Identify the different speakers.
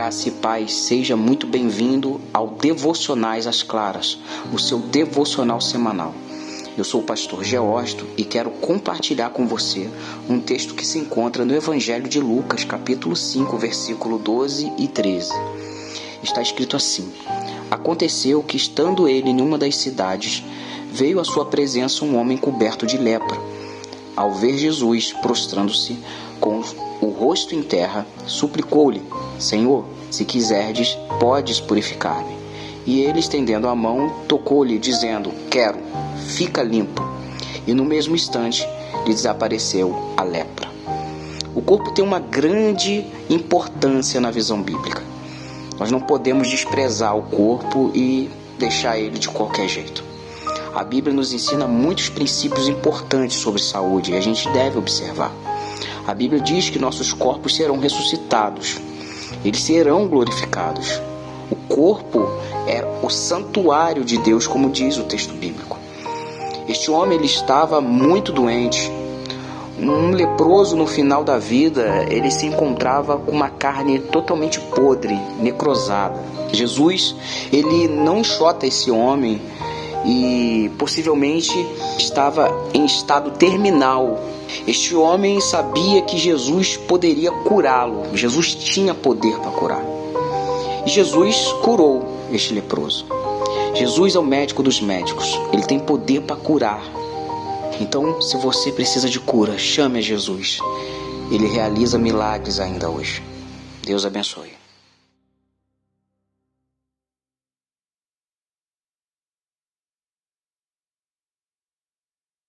Speaker 1: Graça e paz, seja muito bem-vindo ao Devocionais às Claras, o seu devocional semanal. Eu sou o pastor Geósto e quero compartilhar com você um texto que se encontra no Evangelho de Lucas, capítulo 5, versículo 12 e 13. Está escrito assim: Aconteceu que, estando ele em uma das cidades, veio à sua presença um homem coberto de lepra. Ao ver Jesus prostrando-se com o rosto em terra, suplicou-lhe: Senhor, se quiserdes, podes purificar-me. E ele, estendendo a mão, tocou-lhe, dizendo: Quero, fica limpo. E no mesmo instante lhe desapareceu a lepra. O corpo tem uma grande importância na visão bíblica. Nós não podemos desprezar o corpo e deixar ele de qualquer jeito. A Bíblia nos ensina muitos princípios importantes sobre saúde e a gente deve observar. A Bíblia diz que nossos corpos serão ressuscitados, eles serão glorificados. O corpo é o santuário de Deus, como diz o texto bíblico. Este homem ele estava muito doente. Um leproso no final da vida, ele se encontrava com uma carne totalmente podre, necrosada. Jesus, ele não enxota esse homem e possivelmente estava em estado terminal. Este homem sabia que Jesus poderia curá-lo. Jesus tinha poder para curar. E Jesus curou este leproso. Jesus é o médico dos médicos. Ele tem poder para curar. Então, se você precisa de cura, chame a Jesus. Ele realiza milagres ainda hoje. Deus abençoe.